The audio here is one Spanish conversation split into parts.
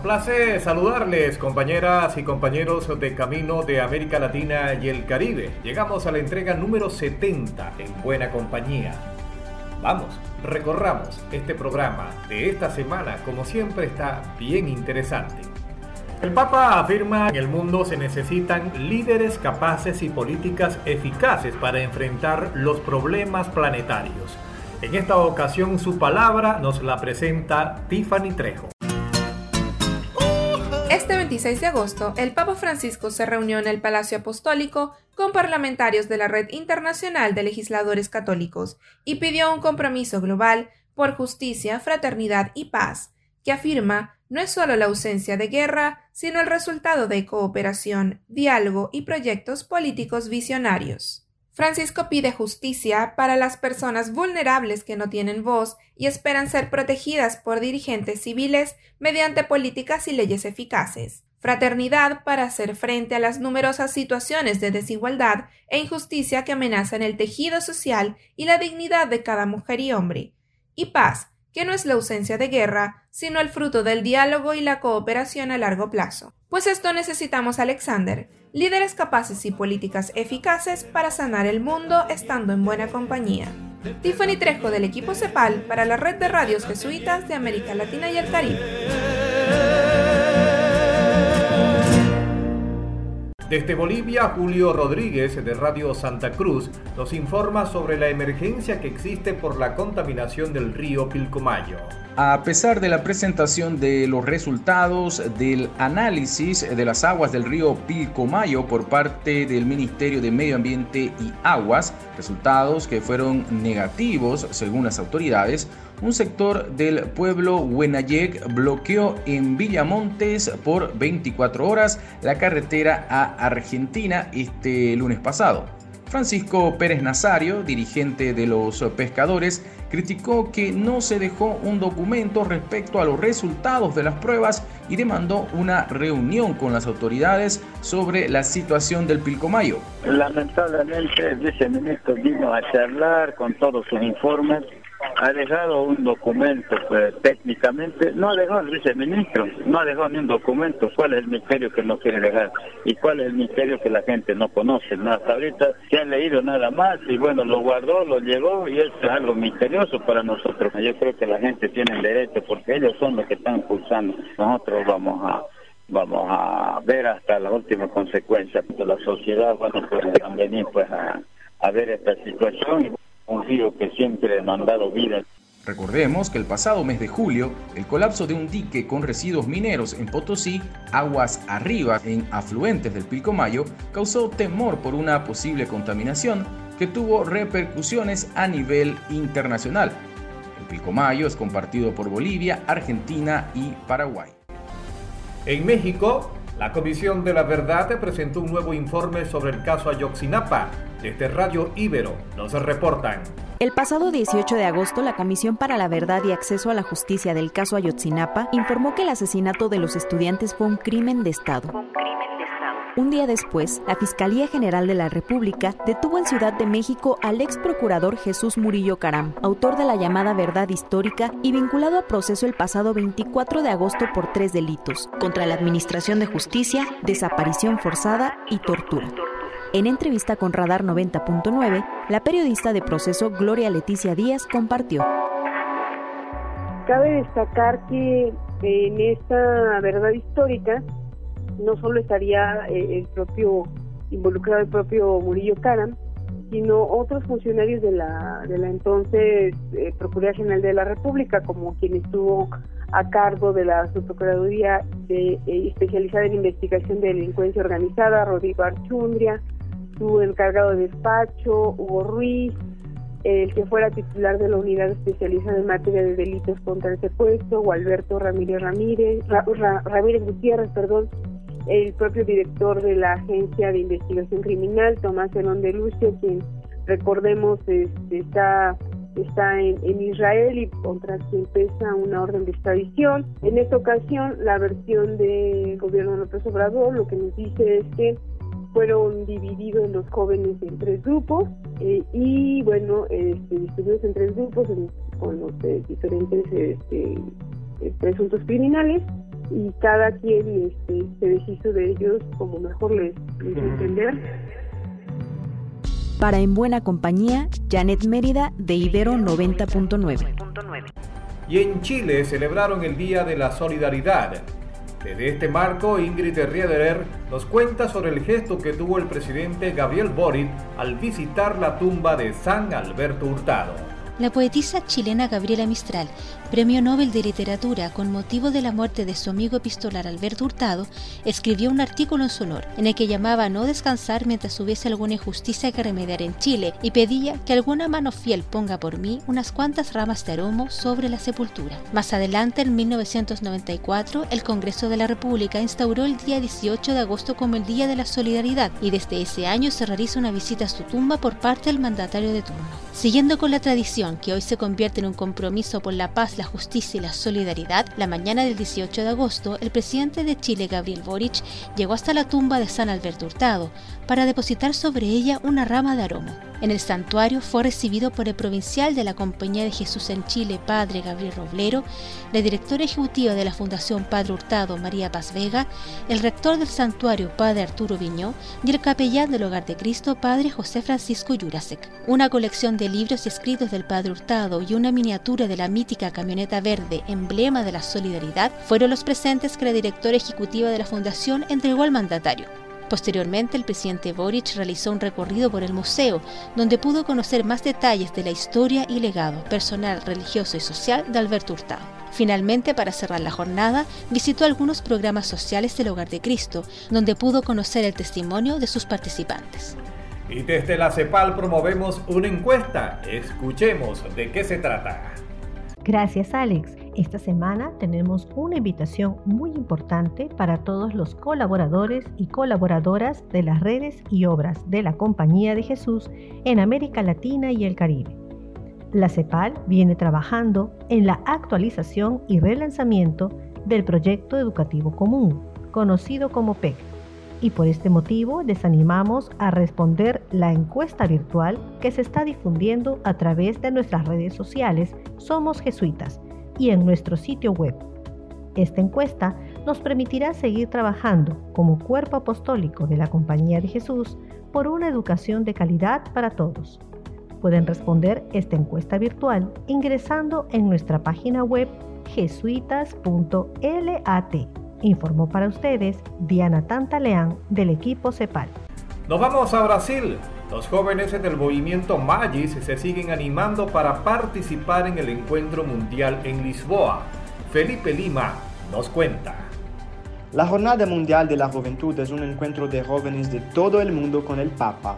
Place saludarles, compañeras y compañeros de Camino de América Latina y el Caribe. Llegamos a la entrega número 70 en Buena Compañía. Vamos, recorramos este programa de esta semana, como siempre está bien interesante. El Papa afirma que en el mundo se necesitan líderes capaces y políticas eficaces para enfrentar los problemas planetarios. En esta ocasión su palabra nos la presenta Tiffany Trejo. Este 26 de agosto, el Papa Francisco se reunió en el Palacio Apostólico con parlamentarios de la Red Internacional de Legisladores Católicos y pidió un compromiso global por justicia, fraternidad y paz, que afirma no es solo la ausencia de guerra, sino el resultado de cooperación, diálogo y proyectos políticos visionarios. Francisco pide justicia para las personas vulnerables que no tienen voz y esperan ser protegidas por dirigentes civiles mediante políticas y leyes eficaces. Fraternidad para hacer frente a las numerosas situaciones de desigualdad e injusticia que amenazan el tejido social y la dignidad de cada mujer y hombre. Y paz, que no es la ausencia de guerra, sino el fruto del diálogo y la cooperación a largo plazo. Pues esto necesitamos, Alexander, líderes capaces y políticas eficaces para sanar el mundo estando en buena compañía. Tiffany Trejo del equipo CEPAL para la red de radios jesuitas de América Latina y el Caribe. Desde Bolivia, Julio Rodríguez de Radio Santa Cruz nos informa sobre la emergencia que existe por la contaminación del río Pilcomayo. A pesar de la presentación de los resultados del análisis de las aguas del río Pilcomayo por parte del Ministerio de Medio Ambiente y Aguas, resultados que fueron negativos según las autoridades, un sector del pueblo Huenayec bloqueó en Villamontes por 24 horas la carretera a Argentina este lunes pasado. Francisco Pérez Nazario, dirigente de los pescadores, criticó que no se dejó un documento respecto a los resultados de las pruebas y demandó una reunión con las autoridades sobre la situación del Pilcomayo. Lamentablemente el viceministro vino a charlar con todos sus informes ha dejado un documento pues, técnicamente, no ha dejado el viceministro, no ha dejado ni un documento, cuál es el misterio que no quiere dejar y cuál es el misterio que la gente no conoce, ¿no? hasta ahorita se ha leído nada más y bueno, lo guardó, lo llegó y es algo misterioso para nosotros, yo creo que la gente tiene derecho porque ellos son los que están impulsando, nosotros vamos a vamos a ver hasta la última consecuencia de la sociedad, bueno, pues venir pues a, a ver esta situación un río que siempre nos ha dado vida. Recordemos que el pasado mes de julio, el colapso de un dique con residuos mineros en Potosí, aguas arriba en afluentes del Pilcomayo, causó temor por una posible contaminación que tuvo repercusiones a nivel internacional. El Pilcomayo es compartido por Bolivia, Argentina y Paraguay. En México, la Comisión de la Verdad presentó un nuevo informe sobre el caso Ayotzinapa. Desde Radio Ibero nos reportan. El pasado 18 de agosto, la Comisión para la Verdad y Acceso a la Justicia del caso Ayotzinapa informó que el asesinato de los estudiantes fue un crimen de Estado. Un día después, la Fiscalía General de la República detuvo en Ciudad de México al ex procurador Jesús Murillo Caram, autor de la llamada verdad histórica y vinculado a proceso el pasado 24 de agosto por tres delitos, contra la Administración de Justicia, desaparición forzada y tortura. En entrevista con Radar 90.9, la periodista de proceso Gloria Leticia Díaz compartió. Cabe destacar que en esta verdad histórica no solo estaría eh, el propio involucrado el propio Murillo Caram, sino otros funcionarios de la, de la entonces eh, Procuraduría General de la República, como quien estuvo a cargo de la Subprocuraduría eh, especializada en investigación de delincuencia organizada, Rodrigo Archundria, su encargado de despacho, Hugo Ruiz, el que fuera titular de la unidad especializada en materia de delitos contra el secuestro, o Alberto Ramírez Ramírez, Ramírez Gutiérrez, perdón, el propio director de la Agencia de Investigación Criminal, Tomás Elón de Lucio, quien recordemos este, está está en, Israel y contra quien pesa una orden de extradición. En esta ocasión, la versión del gobierno de López Obrador lo que nos dice es que fueron divididos los jóvenes en tres grupos eh, y, bueno, este, distribuidos en tres grupos con los eh, diferentes este, eh, presuntos criminales y cada quien este, se deshizo de ellos como mejor les, les entender. Para En Buena Compañía, Janet Mérida de Ibero 90.9. Y en Chile celebraron el Día de la Solidaridad. Desde este marco, Ingrid Riederer nos cuenta sobre el gesto que tuvo el presidente Gabriel Boric al visitar la tumba de San Alberto Hurtado. La poetisa chilena Gabriela Mistral Premio Nobel de Literatura con motivo de la muerte de su amigo epistolar Alberto Hurtado, escribió un artículo en su honor, en el que llamaba a no descansar mientras hubiese alguna injusticia que remediar en Chile y pedía que alguna mano fiel ponga por mí unas cuantas ramas de aromo sobre la sepultura. Más adelante, en 1994, el Congreso de la República instauró el día 18 de agosto como el Día de la Solidaridad y desde ese año se realiza una visita a su tumba por parte del mandatario de turno. Siguiendo con la tradición que hoy se convierte en un compromiso por la paz, la justicia y la solidaridad, la mañana del 18 de agosto, el presidente de Chile, Gabriel Boric, llegó hasta la tumba de San Alberto Hurtado para depositar sobre ella una rama de aroma. En el santuario fue recibido por el provincial de la Compañía de Jesús en Chile, Padre Gabriel Roblero, la directora ejecutiva de la Fundación Padre Hurtado, María Paz Vega, el rector del santuario, Padre Arturo Viñó, y el capellán del Hogar de Cristo, Padre José Francisco Yurasek. Una colección de libros y escritos del Padre Hurtado y una miniatura de la mítica camioneta verde, emblema de la solidaridad, fueron los presentes que la directora ejecutiva de la Fundación entregó al mandatario. Posteriormente, el presidente Boric realizó un recorrido por el museo, donde pudo conocer más detalles de la historia y legado personal, religioso y social de Alberto Hurtado. Finalmente, para cerrar la jornada, visitó algunos programas sociales del Hogar de Cristo, donde pudo conocer el testimonio de sus participantes. Y desde la CEPAL promovemos una encuesta. Escuchemos de qué se trata. Gracias, Alex. Esta semana tenemos una invitación muy importante para todos los colaboradores y colaboradoras de las redes y obras de la Compañía de Jesús en América Latina y el Caribe. La CEPAL viene trabajando en la actualización y relanzamiento del proyecto educativo común, conocido como PEC y por este motivo les animamos a responder la encuesta virtual que se está difundiendo a través de nuestras redes sociales Somos Jesuitas y en nuestro sitio web. Esta encuesta nos permitirá seguir trabajando como cuerpo apostólico de la Compañía de Jesús por una educación de calidad para todos. Pueden responder esta encuesta virtual ingresando en nuestra página web jesuitas.lat Informó para ustedes Diana Tantaleán del equipo CEPAL. Nos vamos a Brasil. Los jóvenes del movimiento Magis se siguen animando para participar en el encuentro mundial en Lisboa. Felipe Lima nos cuenta. La Jornada Mundial de la Juventud es un encuentro de jóvenes de todo el mundo con el Papa.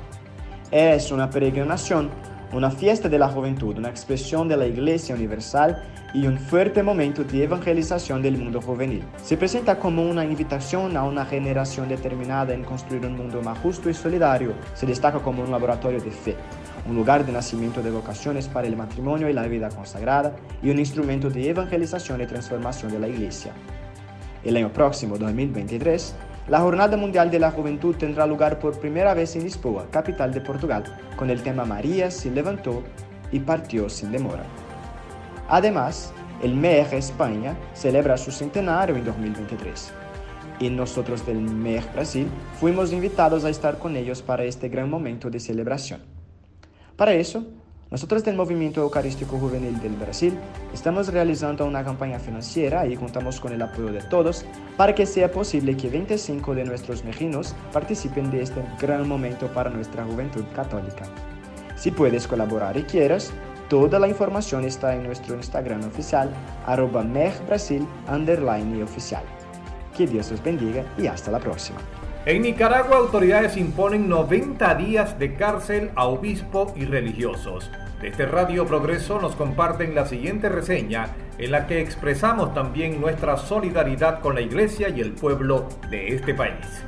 Es una peregrinación, una fiesta de la juventud, una expresión de la Iglesia Universal y un fuerte momento de evangelización del mundo juvenil. Se presenta como una invitación a una generación determinada en construir un mundo más justo y solidario. Se destaca como un laboratorio de fe, un lugar de nacimiento de vocaciones para el matrimonio y la vida consagrada y un instrumento de evangelización y transformación de la Iglesia. El año próximo, 2023, la Jornada Mundial de la Juventud tendrá lugar por primera vez en Lisboa, capital de Portugal, con el tema María se levantó y partió sin demora. Además, el MEG España celebra su centenario en 2023. Y nosotros del MEG Brasil fuimos invitados a estar con ellos para este gran momento de celebración. Para eso, nosotros del Movimiento Eucarístico Juvenil del Brasil estamos realizando una campaña financiera y contamos con el apoyo de todos para que sea posible que 25 de nuestros mejinos participen de este gran momento para nuestra juventud católica. Si puedes colaborar y quieres, Toda la información está en nuestro Instagram oficial, arroba Brasil underline oficial. Que Dios los bendiga y hasta la próxima. En Nicaragua, autoridades imponen 90 días de cárcel a obispo y religiosos. Desde Radio Progreso nos comparten la siguiente reseña en la que expresamos también nuestra solidaridad con la Iglesia y el pueblo de este país.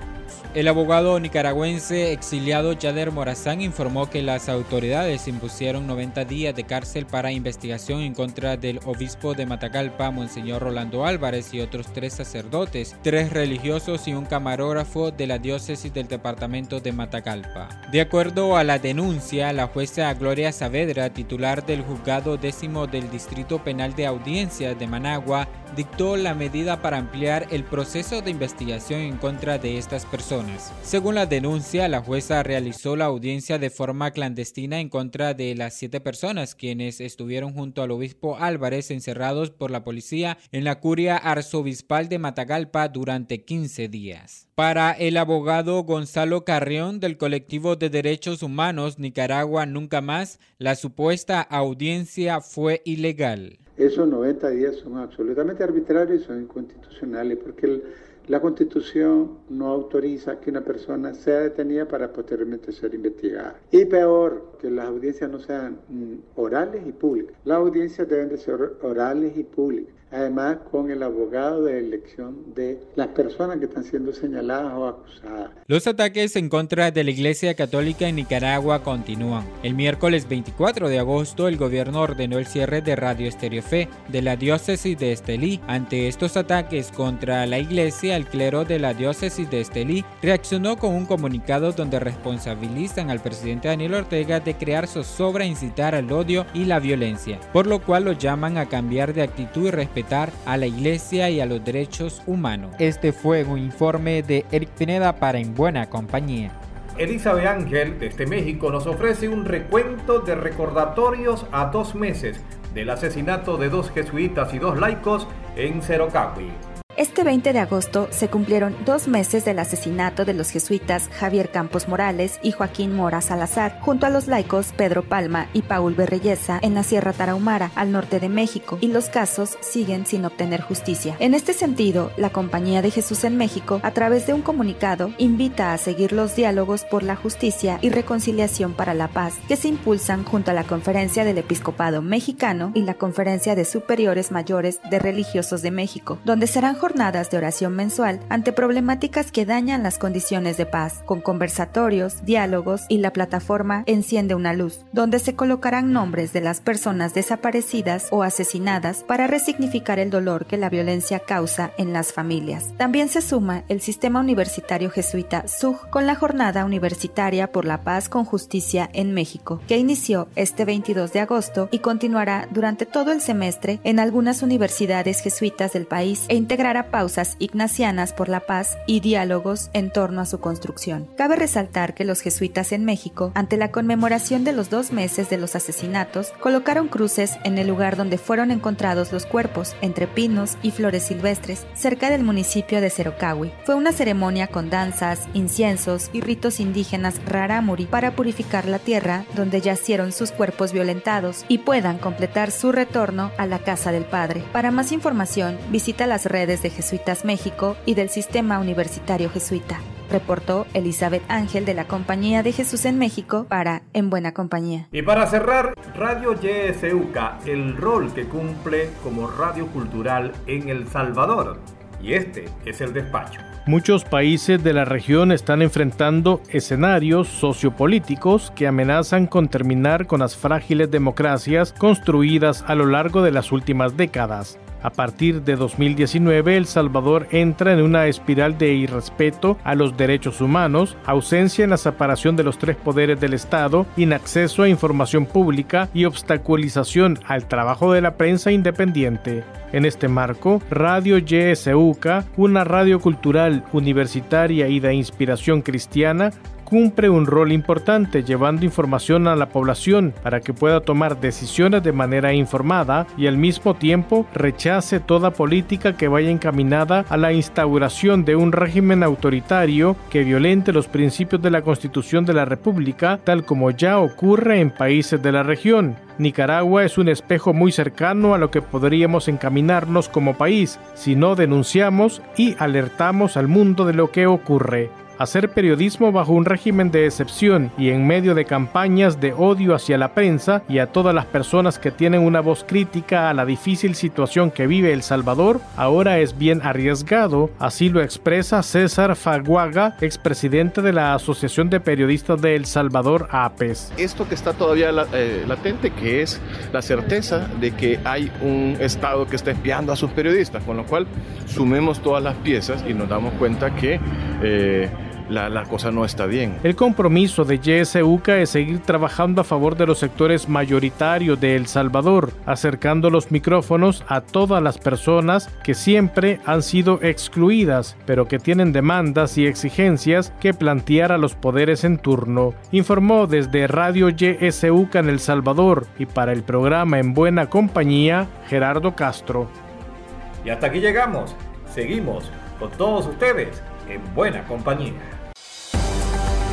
El abogado nicaragüense exiliado Yader Morazán informó que las autoridades impusieron 90 días de cárcel para investigación en contra del obispo de Matagalpa, Monseñor Rolando Álvarez, y otros tres sacerdotes, tres religiosos y un camarógrafo de la diócesis del departamento de Matagalpa. De acuerdo a la denuncia, la jueza Gloria Saavedra, titular del juzgado décimo del Distrito Penal de Audiencia de Managua, dictó la medida para ampliar el proceso de investigación en contra de estas personas. Según la denuncia, la jueza realizó la audiencia de forma clandestina en contra de las siete personas quienes estuvieron junto al obispo Álvarez encerrados por la policía en la curia arzobispal de Matagalpa durante 15 días. Para el abogado Gonzalo Carrión del colectivo de derechos humanos Nicaragua Nunca Más, la supuesta audiencia fue ilegal. Esos 90 días son absolutamente arbitrarios son inconstitucionales porque la Constitución no autoriza que una persona sea detenida para posteriormente ser investigada. Y peor, que las audiencias no sean mm, orales y públicas. Las audiencias deben de ser orales y públicas además con el abogado de elección de las personas que están siendo señaladas o acusadas. Los ataques en contra de la Iglesia Católica en Nicaragua continúan. El miércoles 24 de agosto el gobierno ordenó el cierre de Radio Estéreo Fe de la diócesis de Estelí. Ante estos ataques contra la Iglesia, el clero de la diócesis de Estelí reaccionó con un comunicado donde responsabilizan al presidente Daniel Ortega de crear zozobra, incitar al odio y la violencia, por lo cual lo llaman a cambiar de actitud y respetar a la iglesia y a los derechos humanos. Este fue un informe de Eric Pineda para En Buena Compañía. Elizabeth Ángel, desde México, nos ofrece un recuento de recordatorios a dos meses del asesinato de dos jesuitas y dos laicos en Cerocahui. Este 20 de agosto se cumplieron dos meses del asesinato de los jesuitas Javier Campos Morales y Joaquín Mora Salazar, junto a los laicos Pedro Palma y Paul Berreyesa en la Sierra Tarahumara, al norte de México, y los casos siguen sin obtener justicia. En este sentido, la Compañía de Jesús en México, a través de un comunicado, invita a seguir los diálogos por la justicia y reconciliación para la paz que se impulsan junto a la Conferencia del Episcopado Mexicano y la Conferencia de Superiores Mayores de Religiosos de México, donde serán jornadas de oración mensual ante problemáticas que dañan las condiciones de paz, con conversatorios, diálogos y la plataforma Enciende una luz, donde se colocarán nombres de las personas desaparecidas o asesinadas para resignificar el dolor que la violencia causa en las familias. También se suma el Sistema Universitario Jesuita SUG con la Jornada Universitaria por la Paz con Justicia en México, que inició este 22 de agosto y continuará durante todo el semestre en algunas universidades jesuitas del país e integrará pausas ignacianas por la paz y diálogos en torno a su construcción. Cabe resaltar que los jesuitas en México, ante la conmemoración de los dos meses de los asesinatos, colocaron cruces en el lugar donde fueron encontrados los cuerpos, entre pinos y flores silvestres, cerca del municipio de Cerocahui. Fue una ceremonia con danzas, inciensos y ritos indígenas rarámuri para purificar la tierra donde yacieron sus cuerpos violentados y puedan completar su retorno a la casa del Padre. Para más información, visita las redes de Jesuitas México y del Sistema Universitario Jesuita, reportó Elizabeth Ángel de la Compañía de Jesús en México para En Buena Compañía. Y para cerrar, Radio YSUCA, el rol que cumple como radio cultural en El Salvador. Y este es el despacho. Muchos países de la región están enfrentando escenarios sociopolíticos que amenazan con terminar con las frágiles democracias construidas a lo largo de las últimas décadas. A partir de 2019, El Salvador entra en una espiral de irrespeto a los derechos humanos, ausencia en la separación de los tres poderes del Estado, inacceso a información pública y obstaculización al trabajo de la prensa independiente. En este marco, Radio YSUCA, una radio cultural universitaria y de inspiración cristiana, cumple un rol importante llevando información a la población para que pueda tomar decisiones de manera informada y al mismo tiempo rechace toda política que vaya encaminada a la instauración de un régimen autoritario que violente los principios de la Constitución de la República, tal como ya ocurre en países de la región. Nicaragua es un espejo muy cercano a lo que podríamos encaminarnos como país si no denunciamos y alertamos al mundo de lo que ocurre. Hacer periodismo bajo un régimen de excepción y en medio de campañas de odio hacia la prensa y a todas las personas que tienen una voz crítica a la difícil situación que vive El Salvador, ahora es bien arriesgado, así lo expresa César Faguaga, expresidente de la Asociación de Periodistas de El Salvador, APES. Esto que está todavía eh, latente, que es la certeza de que hay un Estado que está espiando a sus periodistas, con lo cual sumemos todas las piezas y nos damos cuenta que eh, la, cosa no está bien. El compromiso de YSUCA es seguir trabajando a favor de los sectores mayoritarios de El Salvador, acercando los micrófonos a todas las personas que siempre han sido excluidas, pero que tienen demandas y exigencias que plantear a los poderes en turno, informó desde Radio YSUCA en El Salvador y para el programa En Buena Compañía, Gerardo Castro. Y hasta aquí llegamos. Seguimos con todos ustedes en buena compañía.